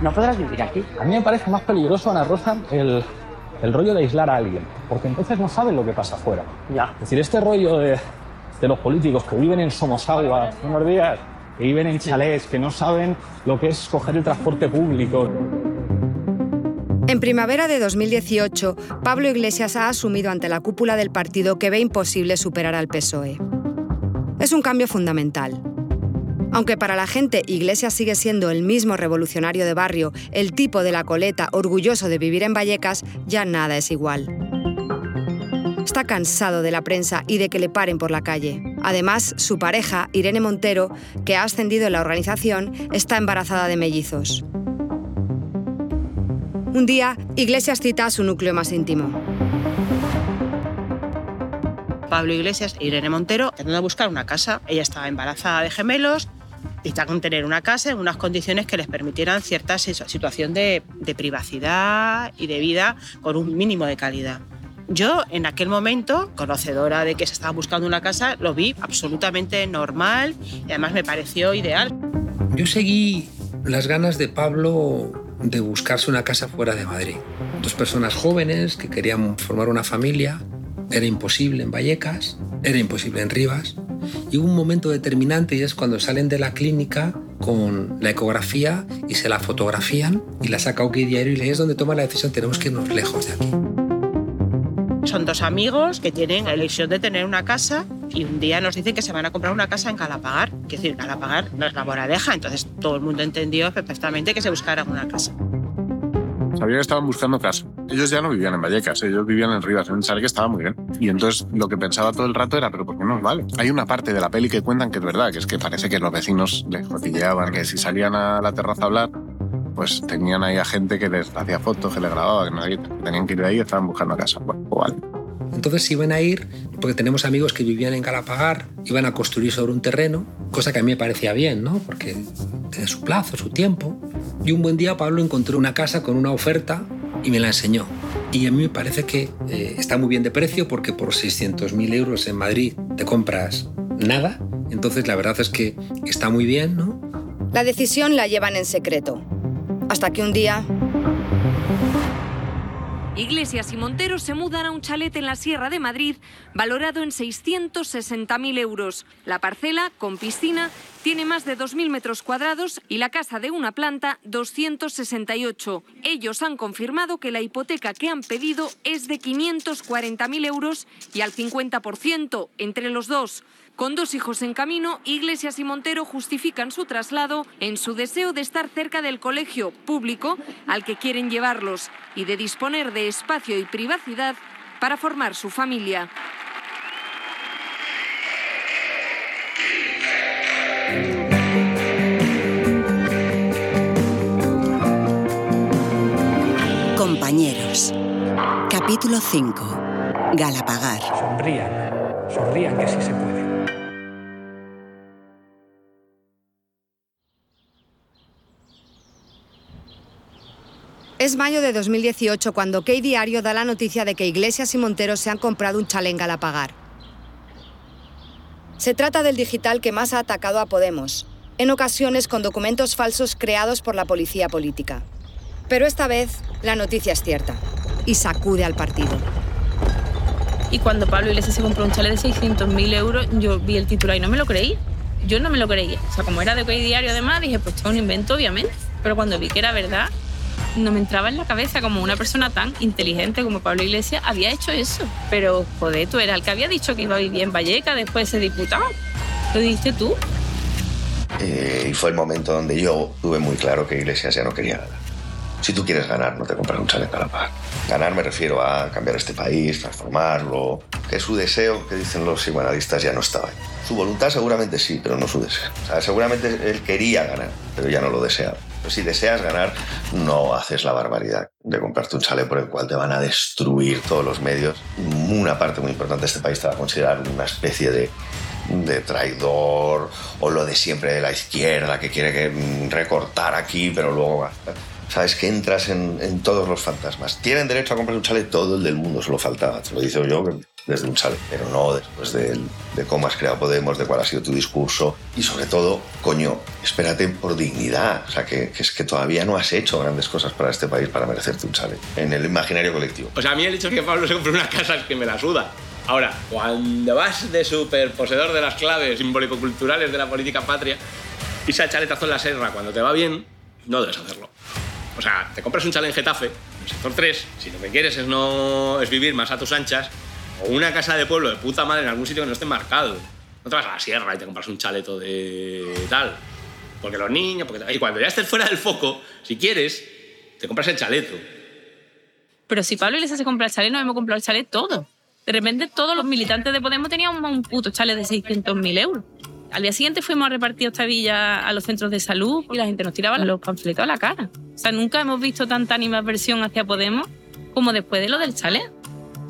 no podrás vivir aquí. A mí me parece más peligroso, Ana Rosa, el, el rollo de aislar a alguien, porque entonces no saben lo que pasa afuera. Ya. Es decir, este rollo de, de los políticos que viven en Somosagua, buenos días, que viven en chalés, que no saben lo que es coger el transporte público. En primavera de 2018, Pablo Iglesias ha asumido ante la cúpula del partido que ve imposible superar al PSOE. Es un cambio fundamental. Aunque para la gente Iglesias sigue siendo el mismo revolucionario de barrio, el tipo de la coleta orgulloso de vivir en Vallecas, ya nada es igual. Está cansado de la prensa y de que le paren por la calle. Además, su pareja, Irene Montero, que ha ascendido en la organización, está embarazada de mellizos. Un día, Iglesias cita a su núcleo más íntimo. Pablo Iglesias e Irene Montero intentando buscar una casa. Ella estaba embarazada de gemelos, necesitaban tener una casa en unas condiciones que les permitieran cierta situación de, de privacidad y de vida con un mínimo de calidad. Yo en aquel momento, conocedora de que se estaba buscando una casa, lo vi absolutamente normal y además me pareció ideal. Yo seguí las ganas de Pablo de buscarse una casa fuera de Madrid. Dos personas jóvenes que querían formar una familia. Era imposible en Vallecas, era imposible en Rivas. Y hubo un momento determinante y es cuando salen de la clínica con la ecografía y se la fotografían y la saca OK Diario y es donde toma la decisión, tenemos que irnos lejos de aquí. Son dos amigos que tienen la ilusión de tener una casa y un día nos dicen que se van a comprar una casa en Calapagar. Es decir, Calapagar no es la moraleja, entonces todo el mundo entendió perfectamente que se buscara una casa. Sabía que estaban buscando casa. Ellos ya no vivían en Vallecas, ellos vivían en Rivas, en un que estaba muy bien. Y entonces lo que pensaba todo el rato era, pero ¿por qué no os vale? Hay una parte de la peli que cuentan que es verdad, que es que parece que los vecinos les cotilleaban, que si salían a la terraza a hablar, pues tenían ahí a gente que les hacía fotos, que les grababa, que, no, tenían que ir de ahí y estaban buscando casa. Bueno, pues vale. Entonces iban a ir, porque tenemos amigos que vivían en Calapagar, iban a construir sobre un terreno, cosa que a mí me parecía bien, ¿no? Porque tiene su plazo, su tiempo. Y un buen día Pablo encontró una casa con una oferta y me la enseñó. Y a mí me parece que eh, está muy bien de precio porque por 600.000 euros en Madrid te compras nada. Entonces la verdad es que está muy bien, ¿no? La decisión la llevan en secreto. Hasta que un día Iglesias y Montero se mudan a un chalet en la Sierra de Madrid valorado en 660.000 euros. La parcela, con piscina, tiene más de 2.000 metros cuadrados y la casa de una planta 268. Ellos han confirmado que la hipoteca que han pedido es de 540.000 euros y al 50% entre los dos. Con dos hijos en camino, Iglesias y Montero justifican su traslado en su deseo de estar cerca del colegio público al que quieren llevarlos y de disponer de espacio y privacidad para formar su familia. Compañeros. Capítulo 5. Galapagar. Sonrían, sonrían que sí se puede. Es mayo de 2018 cuando Key Diario da la noticia de que Iglesias y Montero se han comprado un chalet en Galapagar. Se trata del digital que más ha atacado a Podemos, en ocasiones con documentos falsos creados por la policía política. Pero esta vez la noticia es cierta y sacude al partido. Y cuando Pablo Iglesias se compró un chalet de 600.000 euros, yo vi el titular y no me lo creí. Yo no me lo creía. O sea, como era de OK Diario además, dije, pues es un invento, obviamente. Pero cuando vi que era verdad, no me entraba en la cabeza como una persona tan inteligente como Pablo Iglesias había hecho eso. Pero, joder, tú eras el que había dicho que iba a vivir en Valleca después de ser diputado. Lo dijiste tú. Eh, y fue el momento donde yo tuve muy claro que Iglesias ya no quería ganar. Si tú quieres ganar, no te compras un chalet a la par. Ganar me refiero a cambiar este país, transformarlo. Que su deseo, que dicen los psicoanalistas, ya no estaba ahí. Su voluntad seguramente sí, pero no su deseo. O sea, seguramente él quería ganar, pero ya no lo deseaba. Pero si deseas ganar, no haces la barbaridad de comprarte un chalet por el cual te van a destruir todos los medios. Una parte muy importante de este país te va a considerar una especie de de traidor o lo de siempre de la izquierda que quiere que mm, recortar aquí pero luego sabes que entras en, todos los fantasmas tienen derecho a comprar un chalet todo el del mundo solo faltaba te lo digo yo desde un chalet, pero no después de, de cómo has creado Podemos, de cuál ha sido tu discurso y sobre todo, coño, espérate por dignidad, o sea, que, es que todavía no has hecho grandes cosas para este país para merecerte un chalet en el imaginario colectivo. O sea, a mí el hecho que Pablo se compre una casa es que me la suda. Ahora, cuando vas de super poseedor de las claves simbólico-culturales de la política patria, y ese chaletazo en la serra cuando te va bien, no debes hacerlo. O sea, te compras un chalet en Getafe, en sector 3, si lo que quieres es, no, es vivir más a tus anchas, o una casa de pueblo de puta madre en algún sitio que no esté marcado. No te vas a la sierra y te compras un chaleto de tal. Porque los niños, porque... y cuando ya estés fuera del foco, si quieres, te compras el chaleto. Pero si Pablo Iglesias se compra el chalet, no hemos comprado el chalet todo. De repente todos los militantes de Podemos tenían un puto chalet de 600.000 euros. Al día siguiente fuimos a repartir villa a los centros de salud y la gente nos tiraba los panfletos a la cara. O sea, nunca hemos visto tanta animadversión hacia Podemos como después de lo del chalet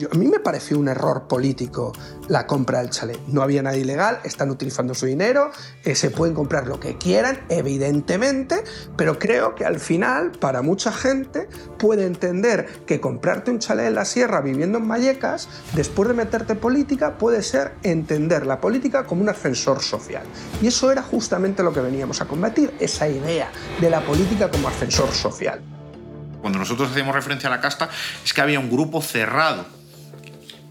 a mí me pareció un error político la compra del chalet. No había nada ilegal, están utilizando su dinero, eh, se pueden comprar lo que quieran, evidentemente, pero creo que al final, para mucha gente, puede entender que comprarte un chalet en la sierra viviendo en Vallecas, después de meterte política, puede ser entender la política como un ascensor social. Y eso era justamente lo que veníamos a combatir, esa idea de la política como ascensor social. Cuando nosotros hacíamos referencia a la casta, es que había un grupo cerrado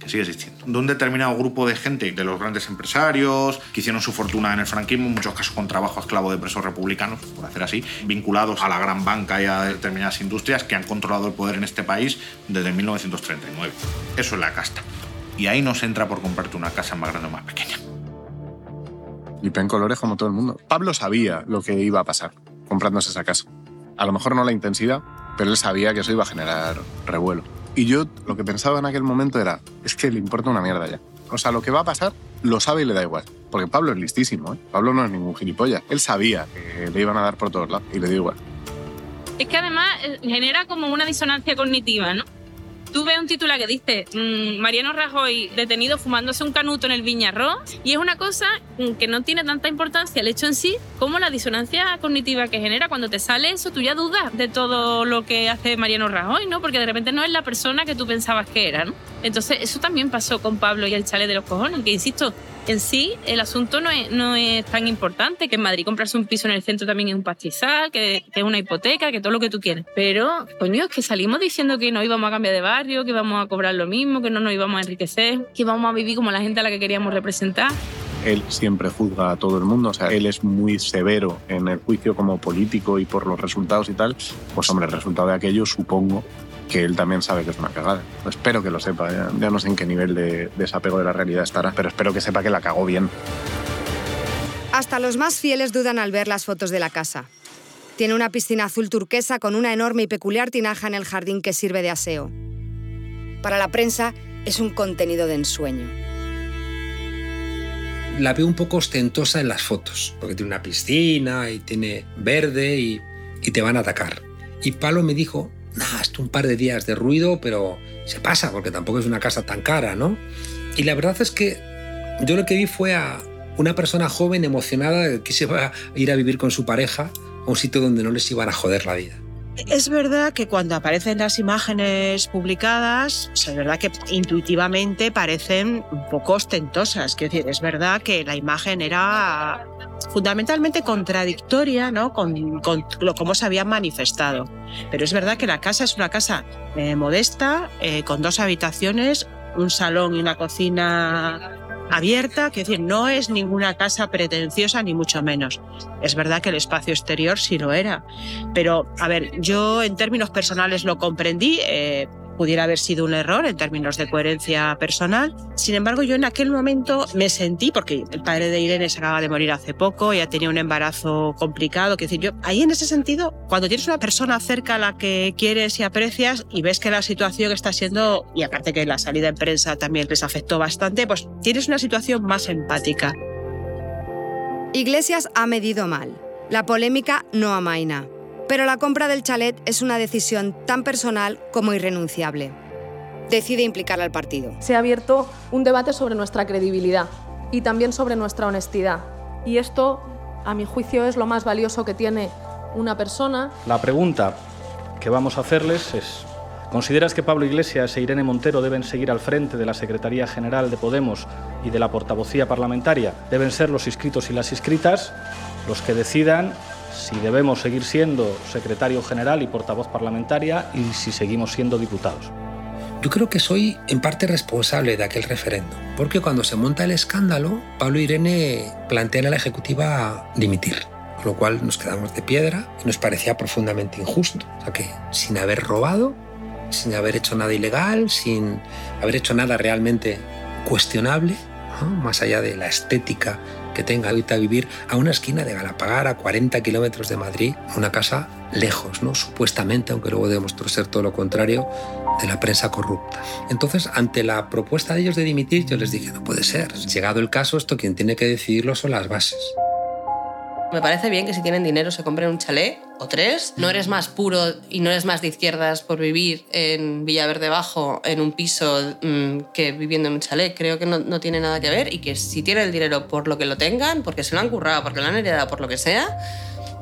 sigue existiendo. De un determinado grupo de gente, de los grandes empresarios, que hicieron su fortuna en el franquismo, en muchos casos con trabajo esclavo de presos republicanos, por hacer así, vinculados a la gran banca y a determinadas industrias que han controlado el poder en este país desde 1939. Eso es la casta. Y ahí no se entra por comprarte una casa más grande o más pequeña. Y pen colores como todo el mundo. Pablo sabía lo que iba a pasar comprándose esa casa. A lo mejor no la intensidad, pero él sabía que eso iba a generar revuelo. Y yo lo que pensaba en aquel momento era, es que le importa una mierda ya. O sea, lo que va a pasar lo sabe y le da igual. Porque Pablo es listísimo, ¿eh? Pablo no es ningún gilipollas. Él sabía que le iban a dar por todos lados y le dio igual. Es que además eh, genera como una disonancia cognitiva, ¿no? Tú ves un titular que dice mm, Mariano Rajoy detenido fumándose un canuto en el Viñarro y es una cosa mm, que no tiene tanta importancia el hecho en sí como la disonancia cognitiva que genera cuando te sale eso, tú ya dudas de todo lo que hace Mariano Rajoy, ¿no? Porque de repente no es la persona que tú pensabas que era, ¿no? Entonces eso también pasó con Pablo y el chale de los cojones, que insisto, en sí el asunto no es, no es tan importante, que en Madrid comprarse un piso en el centro también es un pastizal, que, es una hipoteca, que todo lo que tú quieres. Pero, coño, es que salimos diciendo que no íbamos a cambiar de barrio, que íbamos a cobrar lo mismo, que no nos íbamos a enriquecer, que íbamos a vivir como la gente a la que queríamos representar. Él siempre juzga a todo el mundo, o sea, él es muy severo en el juicio como político y por los resultados y tal. Pues hombre, el resultado de aquello supongo que él también sabe que es una cagada. Espero que lo sepa, ya, no sé en qué nivel de desapego de la realidad estará, pero espero que sepa que la cagó bien. Hasta los más fieles dudan al ver las fotos de la casa. Tiene una piscina azul turquesa con una enorme y peculiar tinaja en el jardín que sirve de aseo. Para la prensa es un contenido de ensueño. La veo un poco ostentosa en las fotos, porque tiene una piscina y tiene verde y, y te van a atacar. Y Palo me dijo nah, esto un par de días de ruido, pero se pasa porque tampoco es una casa tan cara, ¿no? Y la verdad es que yo lo que vi fue a una persona joven emocionada que se iba a ir a vivir con su pareja a un sitio donde no les iban a joder la vida. Es verdad que cuando aparecen las imágenes publicadas, es verdad que intuitivamente parecen un poco ostentosas. Es decir, es verdad que la imagen era fundamentalmente contradictoria ¿no? con, lo, cómo se habían manifestado. Pero es verdad que la casa es una casa eh, modesta, eh, con dos habitaciones, un salón y una cocina abierta, que decir, no es ninguna casa pretenciosa ni mucho menos. Es verdad que el espacio exterior sí lo era, pero a ver, yo en términos personales lo comprendí. Eh, pudiera haber sido un error en términos de coherencia personal. Sin embargo, yo en aquel momento me sentí, porque el padre de Irene se acaba de morir hace poco, ya tenía un embarazo complicado, que decir, yo ahí en ese sentido, cuando tienes una persona cerca a la que quieres y aprecias y ves que la situación está siendo, y aparte que la salida en prensa también les afectó bastante, pues tienes una situación más empática. Iglesias ha medido mal. La polémica no amaina. Pero la compra del chalet es una decisión tan personal como irrenunciable. Decide implicar al partido. Se ha abierto un debate sobre nuestra credibilidad y también sobre nuestra honestidad. Y esto, a mi juicio, es lo más valioso que tiene una persona. La pregunta que vamos a hacerles es, ¿Consideras que Pablo Iglesias e Irene Montero deben seguir al frente de la Secretaría General de Podemos y de la portavocía parlamentaria? Deben ser los inscritos y las inscritas los que decidan si debemos seguir siendo secretario general y portavoz parlamentaria y si seguimos siendo diputados. Yo creo que soy en parte responsable de aquel referendo, porque cuando se monta el escándalo, Pablo Irene plantea a la Ejecutiva dimitir, con lo cual nos quedamos de piedra y nos parecía profundamente injusto. O sea que sin haber robado, sin haber hecho nada ilegal, sin haber hecho nada realmente cuestionable, más allá de la estética que tenga ahorita vivir a una esquina de Galapagar, a 40 kilómetros de Madrid, una casa lejos, ¿no? supuestamente, aunque luego demostró ser todo lo contrario, de la prensa corrupta. Entonces, ante la propuesta de ellos de dimitir, yo les dije, no puede ser. Llegado el caso, esto quien tiene que decidirlo son las bases. Me parece bien que si tienen dinero se compren un chalet o tres. No eres más puro y no eres más de izquierdas por vivir en Villaverde Bajo, en un piso, mm, que viviendo en un chalet. Creo que no, no, tiene nada que ver y que si tienen el dinero por lo que lo tengan, porque se lo han currado, porque lo han heredado, por lo que sea,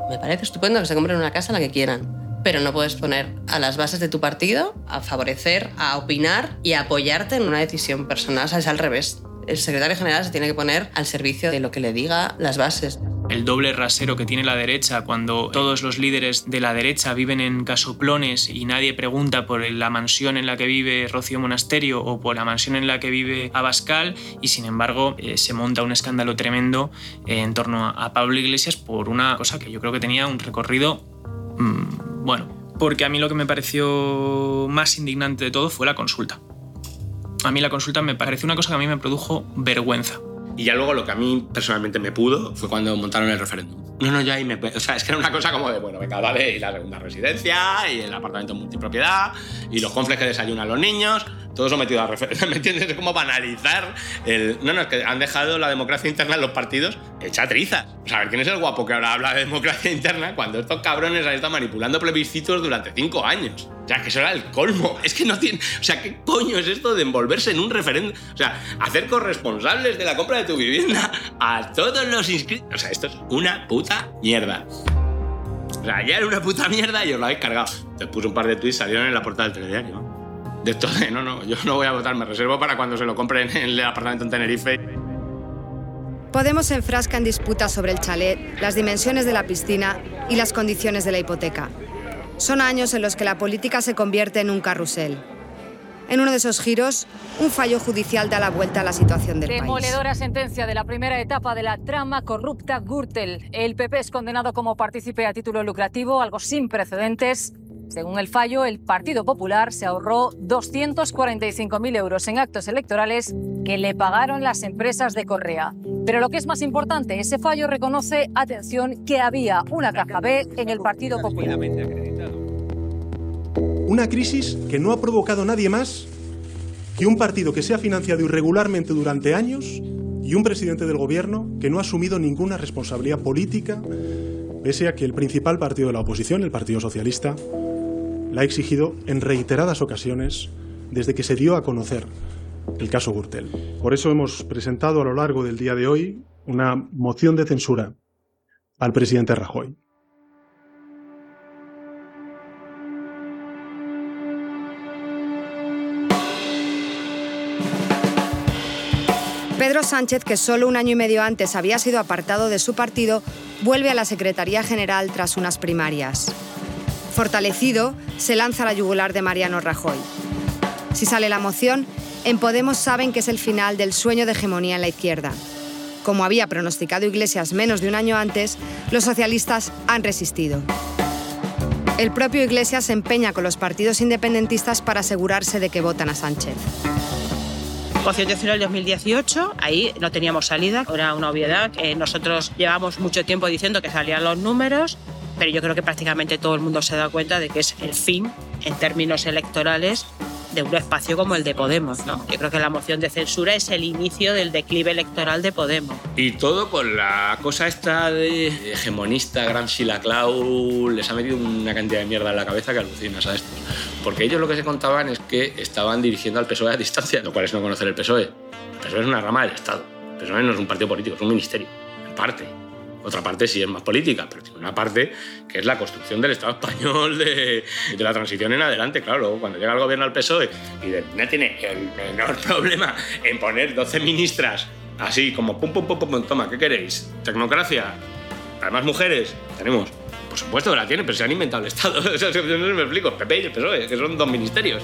me parece estupendo que se compren una casa la que quieran. Pero no puedes poner a las bases de tu partido a favorecer, a opinar y a apoyarte en una decisión personal. O sea, es al revés. El secretario general se tiene que poner al servicio de lo que le diga las bases el doble rasero que tiene la derecha cuando todos los líderes de la derecha viven en casoplones y nadie pregunta por la mansión en la que vive Rocío Monasterio o por la mansión en la que vive Abascal y sin embargo eh, se monta un escándalo tremendo eh, en torno a Pablo Iglesias por una cosa que yo creo que tenía un recorrido mmm, bueno, porque a mí lo que me pareció más indignante de todo fue la consulta. A mí la consulta me parece una cosa que a mí me produjo vergüenza. Y ya luego lo que a mí personalmente me pudo fue cuando montaron el referéndum. No, no, ya ahí me... O sea, es que era una cosa como de, bueno, venga, vale, y la segunda residencia, y el apartamento multipropiedad, y los confles que desayunan los niños, todo sometido a referéndum. ¿Me entiendes? Es como banalizar el... No, no, es que han dejado la democracia interna en los partidos hecha trizas. O sea, a ver, ¿quién es el guapo que ahora habla de democracia interna cuando estos cabrones han estado manipulando plebiscitos durante cinco años? O sea, que eso era el colmo. Es que no tiene. O sea, ¿qué coño es esto de envolverse en un referéndum? O sea, hacer corresponsables de la compra de tu vivienda a todos los inscritos. O sea, esto es una puta mierda. O sea, ya era una puta mierda y os lo habéis cargado. Te puse un par de tweets, salieron en la portada del telediario. De esto de, no, no, yo no voy a votar, me reservo para cuando se lo compren en el apartamento en Tenerife. Podemos enfrasca en disputas sobre el chalet, las dimensiones de la piscina y las condiciones de la hipoteca. Son años en los que la política se convierte en un carrusel. En uno de esos giros, un fallo judicial da la vuelta a la situación del Demoledora país. Demoledora sentencia de la primera etapa de la trama corrupta Gürtel. El PP es condenado como partícipe a título lucrativo, algo sin precedentes. Según el fallo, el Partido Popular se ahorró 245.000 euros en actos electorales que le pagaron las empresas de Correa. Pero lo que es más importante, ese fallo reconoce, atención, que había una caja B en el Partido Popular. Una crisis que no ha provocado nadie más que un partido que se ha financiado irregularmente durante años y un presidente del gobierno que no ha asumido ninguna responsabilidad política, pese a que el principal partido de la oposición, el Partido Socialista, la ha exigido en reiteradas ocasiones desde que se dio a conocer el caso Gürtel. Por eso hemos presentado a lo largo del día de hoy una moción de censura al presidente Rajoy. Pedro Sánchez, que solo un año y medio antes había sido apartado de su partido, vuelve a la Secretaría General tras unas primarias. Fortalecido, se lanza la yugular de Mariano Rajoy. Si sale la moción, en Podemos saben que es el final del sueño de hegemonía en la izquierda. Como había pronosticado Iglesias menos de un año antes, los socialistas han resistido. El propio Iglesias se empeña con los partidos independentistas para asegurarse de que votan a Sánchez. Censura del 2018, ahí no teníamos salida, era una obviedad. Eh, nosotros llevamos mucho tiempo diciendo que salían los números, pero yo creo que prácticamente todo el mundo se da cuenta de que es el fin, en términos electorales, de un espacio como el de Podemos. ¿no? Yo creo que la moción de censura es el inicio del declive electoral de Podemos. Y todo con la cosa esta de hegemonista, Gramsci, Laclau, les ha metido una cantidad de mierda en la cabeza que alucinas a estos. Porque ellos lo que se contaban es que estaban dirigiendo al PSOE a distancia, lo cual es no conocer el PSOE. El PSOE es una rama del Estado. El PSOE no es un partido político, es un ministerio, en parte. Otra parte sí es más política, pero tiene una parte que es la construcción del Estado español de, de la transición en adelante. Claro, cuando llega el gobierno al PSOE y de, no tiene el menor problema en poner 12 ministras así como pum, pum, pum, pum, toma, ¿qué queréis? ¿Tecnocracia? Además, mujeres, tenemos. Por supuesto que la tienen, pero se han inventado el Estado. No me explico. PP y el PSOE, que son dos ministerios.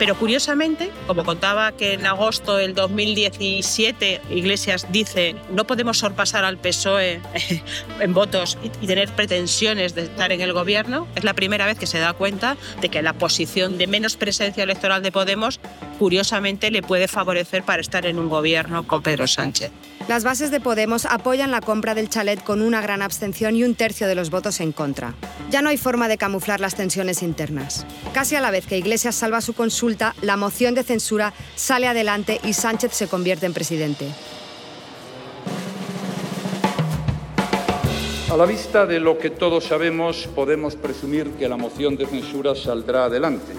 Pero curiosamente, como contaba que en agosto del 2017 Iglesias dice no podemos sorpasar al PSOE en votos y tener pretensiones de estar en el gobierno, es la primera vez que se da cuenta de que la posición de menos presencia electoral de Podemos curiosamente le puede favorecer para estar en un gobierno con Pedro Sánchez. Las bases de Podemos apoyan la compra del chalet con una gran abstención y un tercio de los votos en contra. Ya no hay forma de camuflar las tensiones internas. Casi a la vez que Iglesias salva su consulta, la moción de censura sale adelante y Sánchez se convierte en presidente. A la vista de lo que todos sabemos, podemos presumir que la moción de censura saldrá adelante.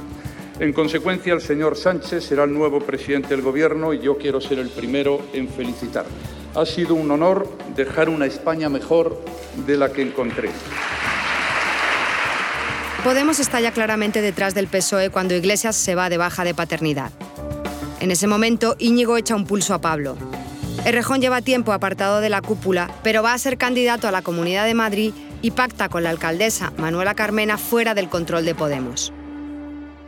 En consecuencia, el señor Sánchez será el nuevo presidente del Gobierno y yo quiero ser el primero en felicitarle. Ha sido un honor dejar una España mejor de la que encontré. Podemos está ya claramente detrás del PSOE cuando Iglesias se va de baja de paternidad. En ese momento, Íñigo echa un pulso a Pablo. Errejón lleva tiempo apartado de la cúpula, pero va a ser candidato a la Comunidad de Madrid y pacta con la alcaldesa Manuela Carmena fuera del control de Podemos.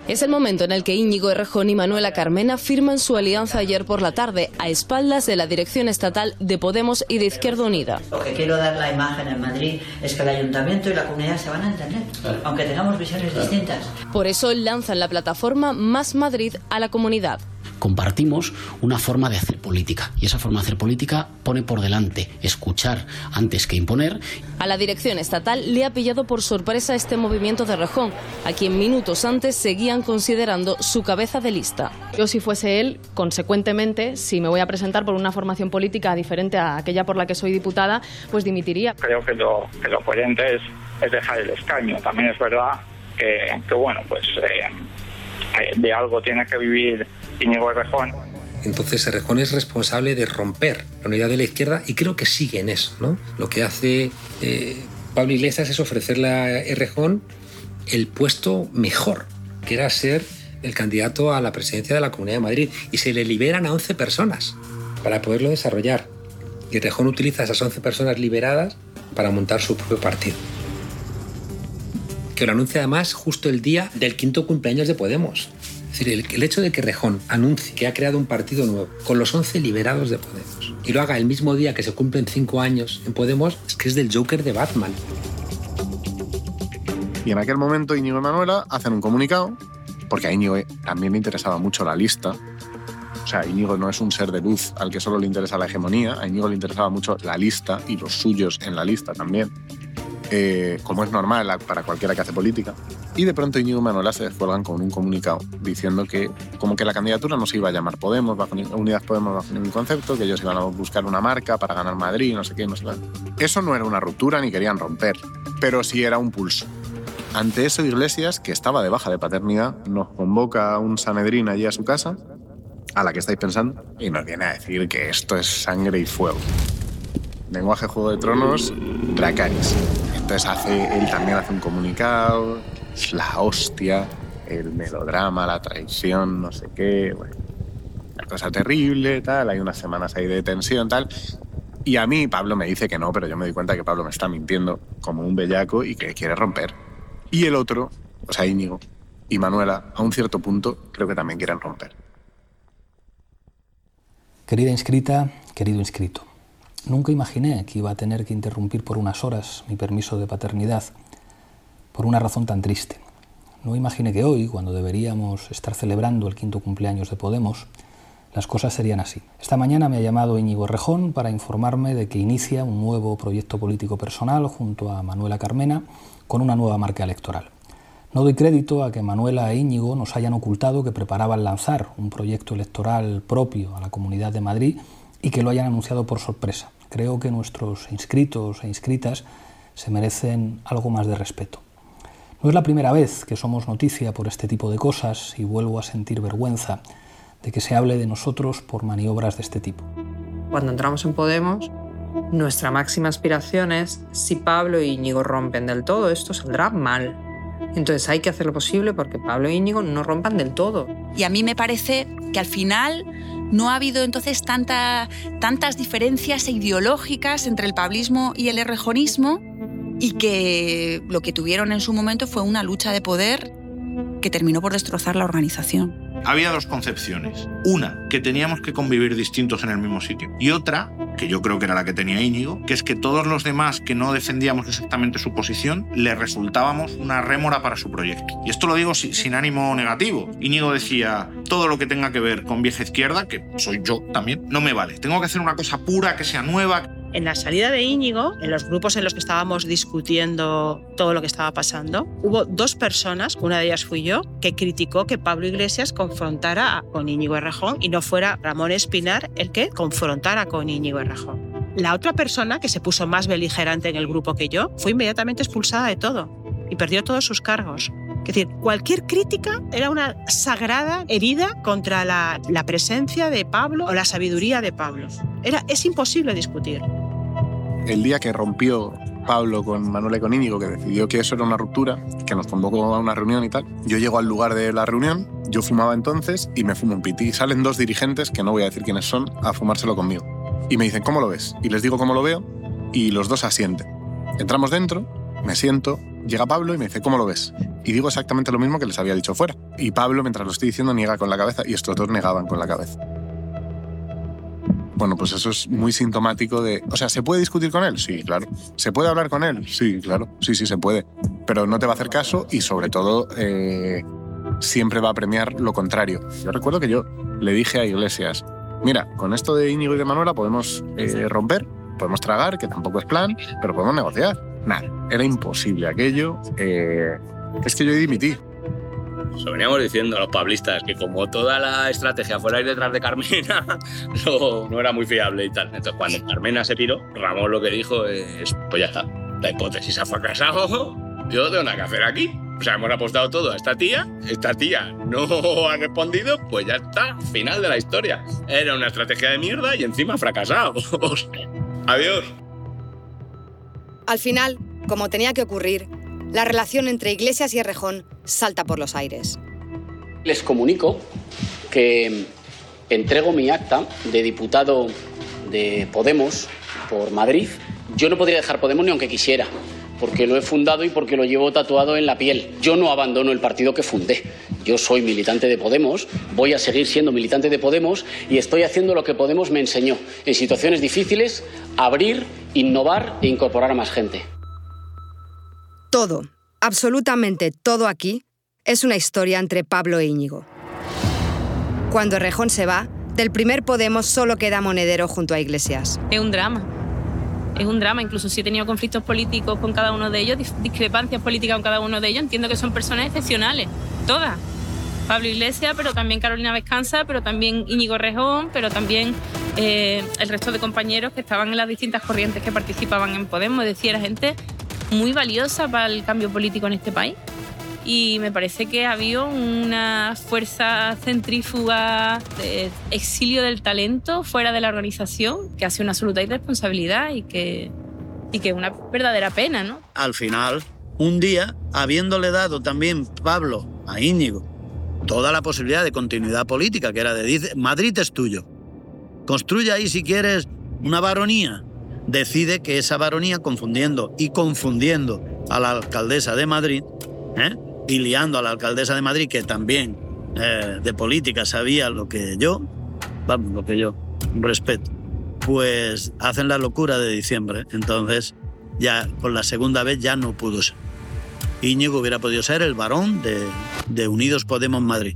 Es el momento en el que Íñigo Errejón y Manuela Carmena firman su alianza ayer por la tarde, a espaldas de la dirección estatal de Podemos y de Izquierda Unida. Lo que quiero dar la imagen en Madrid es que el ayuntamiento y la comunidad se van a entender, aunque tengamos visiones distintas. Por eso lanzan la plataforma Más Madrid a la comunidad compartimos una forma de hacer política y esa forma de hacer política pone por delante escuchar antes que imponer. A la dirección estatal le ha pillado por sorpresa este movimiento de Rejón, a quien minutos antes seguían considerando su cabeza de lista. Yo si fuese él, consecuentemente, si me voy a presentar por una formación política diferente a aquella por la que soy diputada, pues dimitiría. Creo que lo, que lo coherente es, es dejar el escaño. También es verdad que, que bueno, pues eh, de algo tiene que vivir Íñigo Errejón. Entonces Errejón es responsable de romper la unidad de la izquierda y creo que sigue en eso. ¿no? Lo que hace eh, Pablo Iglesias es ofrecerle a Errejón el puesto mejor, que era ser el candidato a la presidencia de la Comunidad de Madrid. Y se le liberan a 11 personas para poderlo desarrollar. Y Errejón utiliza esas 11 personas liberadas para montar su propio partido. Que lo anuncia además justo el día del quinto cumpleaños de Podemos. El, hecho de que Rejón anuncie que ha creado un partido nuevo con los 11 liberados de Podemos y lo haga el mismo día que se cumplen 5 años en Podemos, es que es del Joker de Batman. Y en aquel momento Íñigo y Manuela hacen un comunicado, porque a Íñigo también le interesaba mucho la lista. O sea, Íñigo no es un ser de luz al que solo le interesa la hegemonía, a Íñigo le interesaba mucho la lista y los suyos en la lista también. Eh, como es normal para cualquiera que hace política. Y de pronto Íñigo Manuela se descuelgan con un comunicado diciendo que como que la candidatura no se iba a llamar Podemos, bajo Unidas Podemos bajo ningún concepto, que ellos iban a buscar una marca para ganar Madrid, no sé qué, no sé qué. Eso no era una ruptura ni querían romper, pero sí era un pulso. Ante eso, Iglesias, que estaba de baja de paternidad, nos convoca a un Sanedrín allí a su casa, a la que estáis pensando, y nos viene a decir que esto es sangre y fuego. Lenguaje Juego de Tronos, Dracarys. Entonces hace, él también hace un comunicado, la hostia, el melodrama, la traición, no sé qué, bueno, la cosa terrible, tal, hay unas semanas ahí de tensión, tal. Y a mí Pablo me dice que no, pero yo me doy cuenta que Pablo me está mintiendo como un bellaco y que quiere romper. Y el otro, o sea, Íñigo y Manuela, a un cierto punto, creo que también quieren romper. Querida inscrita, querido inscrito. Nunca imaginé que iba a tener que interrumpir por unas horas mi permiso de paternidad por una razón tan triste. No imaginé que hoy, cuando deberíamos estar celebrando el quinto cumpleaños de Podemos, las cosas serían así. Esta mañana me ha llamado Íñigo Rejón para informarme de que inicia un nuevo proyecto político personal junto a Manuela Carmena con una nueva marca electoral. No doy crédito a que Manuela e Íñigo nos hayan ocultado que preparaban lanzar un proyecto electoral propio a la Comunidad de Madrid y que lo hayan anunciado por sorpresa. Creo que nuestros inscritos e inscritas se merecen algo más de respeto. No es la primera vez que somos noticia por este tipo de cosas y vuelvo a sentir vergüenza de que se hable de nosotros por maniobras de este tipo. Cuando entramos en Podemos, Nuestra máxima aspiración es, si Pablo y Íñigo rompen del todo, esto saldrá mal. Entonces hay que hacer lo posible porque Pablo e Íñigo no rompan del todo. Y a mí me parece que al final no ha habido entonces tanta, tantas diferencias ideológicas entre el pablismo y el errejonismo y que lo que tuvieron en su momento fue una lucha de poder que terminó por destrozar la organización. Había dos concepciones. Una, que teníamos que convivir distintos en el mismo sitio. Y otra, que yo creo que era la que tenía Íñigo, que es que todos los demás que no defendíamos exactamente su posición, le resultábamos una rémora para su proyecto. Y esto lo digo sin ánimo negativo. Íñigo decía, todo lo que tenga que ver con vieja izquierda, que soy yo también, no me vale. Tengo que hacer una cosa pura, que sea nueva. En la salida de Íñigo, en los grupos en los que estábamos discutiendo todo lo que estaba pasando, hubo dos personas, una de ellas fui yo, que criticó que Pablo Iglesias confrontara con Íñigo Errejón y no fuera Ramón Espinar el que confrontara con Íñigo Errejón. La otra persona que se puso más beligerante en el grupo que yo fue inmediatamente expulsada de todo y perdió todos sus cargos. Es decir, cualquier crítica era una sagrada herida contra la, la, presencia de Pablo o la sabiduría de Pablo. Era, es imposible discutir el día que rompió Pablo con Manuel y con Íñigo, que decidió que eso era una ruptura, que nos convocó a una reunión y tal, yo llego al lugar de la reunión, yo fumaba entonces y me fumo un piti. Y salen dos dirigentes, que no voy a decir quiénes son, a fumárselo conmigo. Y me dicen, ¿cómo lo ves? Y les digo cómo lo veo y los dos asienten. Entramos dentro, me siento, llega Pablo y me dice, ¿cómo lo ves? Y digo exactamente lo mismo que les había dicho fuera. Y Pablo, mientras lo estoy diciendo, niega con la cabeza y estos dos negaban con la cabeza. Bueno, pues eso es muy sintomático de... O sea, ¿se puede discutir con él? Sí, claro. ¿Se puede hablar con él? Sí, claro. Sí, sí, se puede. Pero no te va a hacer caso y sobre todo eh, siempre va a premiar lo contrario. Yo recuerdo que yo le dije a Iglesias, mira, con esto de Íñigo y de Manuela podemos eh, romper, podemos tragar, que tampoco es plan, pero podemos negociar. Nada, era imposible aquello. Eh, es que yo dimití. Lo veníamos diciendo a los pablistas que como toda la estrategia fuera ir detrás de Carmena, no, no, era muy fiable y tal. Entonces cuando Carmena se piró, Ramón lo que dijo es, pues ya está, la hipótesis ha fracasado, yo tengo nada que hacer aquí. O sea, hemos apostado todo a esta tía, esta tía no ha respondido, pues ya está, final de la historia. Era una estrategia de mierda y encima ha fracasado. Adiós. Al final, como tenía que ocurrir, la relación entre Iglesias y Errejón salta por los aires. Les comunico que entrego mi acta de diputado de Podemos por Madrid. Yo no podría dejar Podemos ni aunque quisiera, porque lo he fundado y porque lo llevo tatuado en la piel. Yo no abandono el partido que fundé. Yo soy militante de Podemos, voy a seguir siendo militante de Podemos y estoy haciendo lo que Podemos me enseñó. En situaciones difíciles, abrir, innovar e incorporar a más gente. Todo, absolutamente todo aquí, es una historia entre Pablo e Íñigo. Cuando Rejón se va, del primer Podemos solo queda Monedero junto a Iglesias. Es un drama. Es un drama, incluso si he tenido conflictos políticos con cada uno de ellos, discrepancias políticas con cada uno de ellos, entiendo que son personas excepcionales, todas. Pablo Iglesias, pero también Carolina Vescanza, pero también Íñigo Rejón, pero también eh, el resto de compañeros que estaban en las distintas corrientes que participaban en Podemos. Es decir, era gente muy valiosa para el cambio político en este país. Y me parece que ha habido una fuerza centrífuga de exilio del talento fuera de la organización que hace una absoluta irresponsabilidad y que, y que es una verdadera pena, ¿no? Al final, un día, habiéndole dado también Pablo a Íñigo toda la posibilidad de continuidad política, que era de Madrid es tuyo. Construye ahí si quieres una baronía decide que esa baronía, confundiendo y confundiendo a la alcaldesa de Madrid, ¿eh? y liando a la alcaldesa de Madrid, que también eh, de política sabía lo que yo, vamos, lo que yo, respeto, pues hacen la locura de diciembre. Entonces, ya con la segunda vez ya no pudo ser. Íñigo hubiera podido ser el varón de, de Unidos Podemos Madrid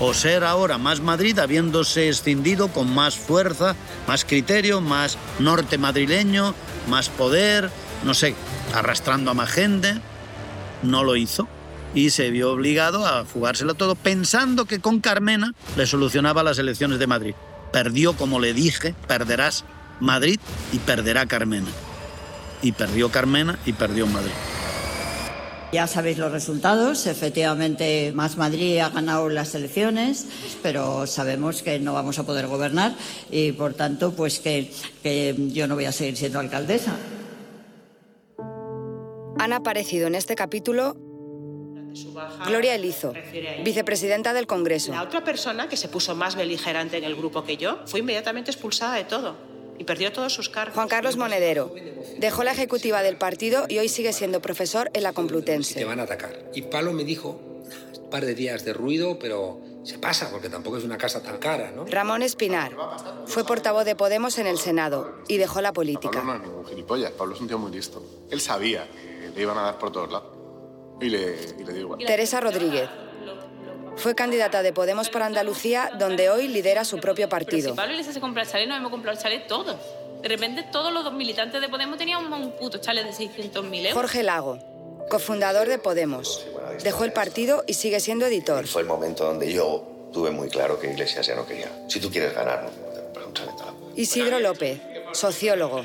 o ser ahora más Madrid habiéndose escindido con más fuerza, más criterio, más norte madrileño, más poder, no sé, arrastrando a más gente. No lo hizo y se vio obligado a jugárselo todo pensando que con Carmena le solucionaba las elecciones de Madrid. Perdió, como le dije, perderás Madrid y perderá Carmena. Y perdió Carmena y perdió Madrid. Ya sabéis los resultados. Efectivamente, Más Madrid ha ganado las elecciones, pero sabemos que no vamos a poder gobernar y, por tanto, pues que, que yo no voy a seguir siendo alcaldesa. Han aparecido en este capítulo Gloria Elizo, vicepresidenta del Congreso. La otra persona que se puso más beligerante en el grupo que yo fue inmediatamente expulsada de todo y perdió todos sus cargos. Juan Carlos Monedero. Dejó la ejecutiva del partido y hoy sigue siendo profesor en la Complutense. Te van a atacar. Y Palo me dijo, un par de días de ruido, pero se pasa porque tampoco es una casa tan cara, ¿no? Ramón Espinar. Fue portavoz de Podemos en el Senado y dejó la política. Pablo no es ningún gilipollas, Pablo es un tío muy listo. Él sabía que le iban a dar por todos lados. Y le, y le dio igual. Teresa Rodríguez. Fue candidata de Podemos por Andalucía, donde hoy lidera su propio Pero partido. si Pablo Iglesias se compra el chalet, nos hemos comprado el chalet todos. De repente todos los militantes de Podemos tenían un, puto chalet de 600.000 euros. Jorge Lago, cofundador de Podemos. Dejó el partido y sigue siendo editor. Fue el momento donde yo tuve muy claro que Iglesias ya no quería. Si tú quieres ganar, no te la Isidro López, sociólogo.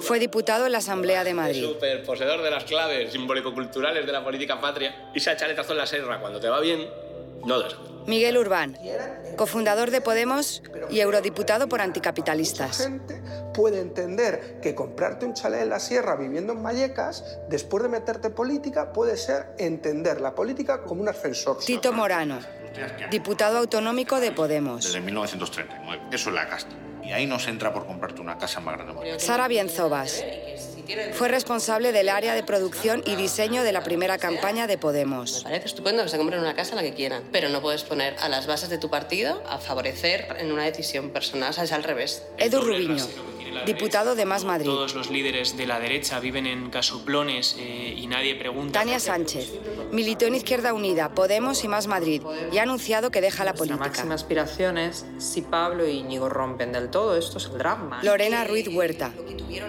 Fue diputado en la Asamblea de Madrid. Súper poseedor de las claves simbólico-culturales de la política patria. Y ese chaletazo en la serra cuando te va bien, no. Miguel Urbán, cofundador de Podemos y eurodiputado por anticapitalistas. puede entender que comprarte un chalet en la sierra viviendo en Vallecas, después de meterte en política, puede ser entender la política como un ascensor. Tito Morano, diputado autonómico de Podemos. Desde 1939. Eso es la casta. Y ahí no se entra por comprarte una casa más grande. Sara Bienzobas. Fue responsable del área de producción y diseño de la primera campaña de Podemos. Parece estupendo que se compren una casa la que quieran, pero no puedes poner a las bases de tu partido a favorecer en una decisión personal, o sea, es al revés. Edu Rubiño, diputado de Más Madrid. Todos los líderes de la derecha viven en casoplones eh, y nadie pregunta. Tania Sánchez, militó en Izquierda Unida, Podemos y Más Madrid y ha anunciado que deja la La política. máxima aspiración es, si Pablo y Íñigo rompen del todo, esto saldrá mal. Lorena Ruiz Huerta,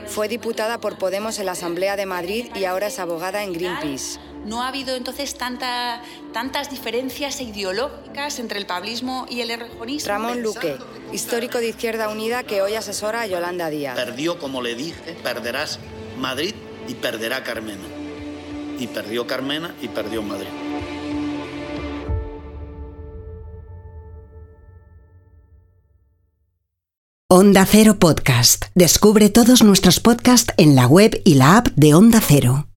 fue diputada por Podemos en la Asamblea de Madrid y ahora es abogada en Greenpeace. No ha habido entonces tanta, tantas diferencias ideológicas entre el pablismo y el errejonismo. Ramón Luque, histórico de Izquierda Unida que hoy asesora a Yolanda Díaz. Perdió, como le dije, perderás Madrid y perderá Carmena. Y perdió Carmena y perdió Madrid. Onda Cero Podcast. Descubre todos nuestros podcasts en la web y la app de Onda Cero.